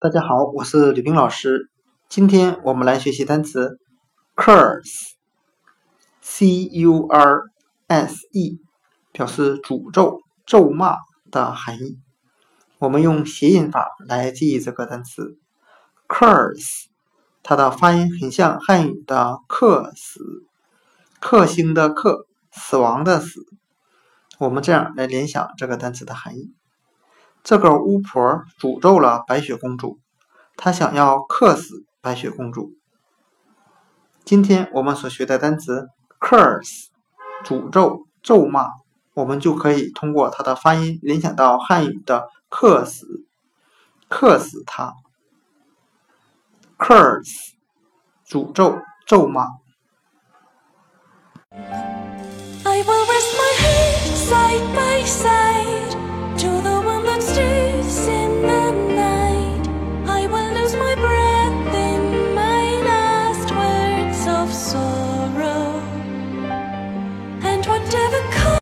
大家好，我是吕冰老师。今天我们来学习单词 curse，c u r s e，表示诅咒、咒骂的含义。我们用谐音法来记忆这个单词 curse，它的发音很像汉语的克死，克星的克，死亡的死。我们这样来联想这个单词的含义。这个巫婆诅咒了白雪公主，她想要克死白雪公主。今天我们所学的单词 curse，诅咒、咒骂，我们就可以通过它的发音联想到汉语的克死，克死他。curse，诅咒、咒骂。Soul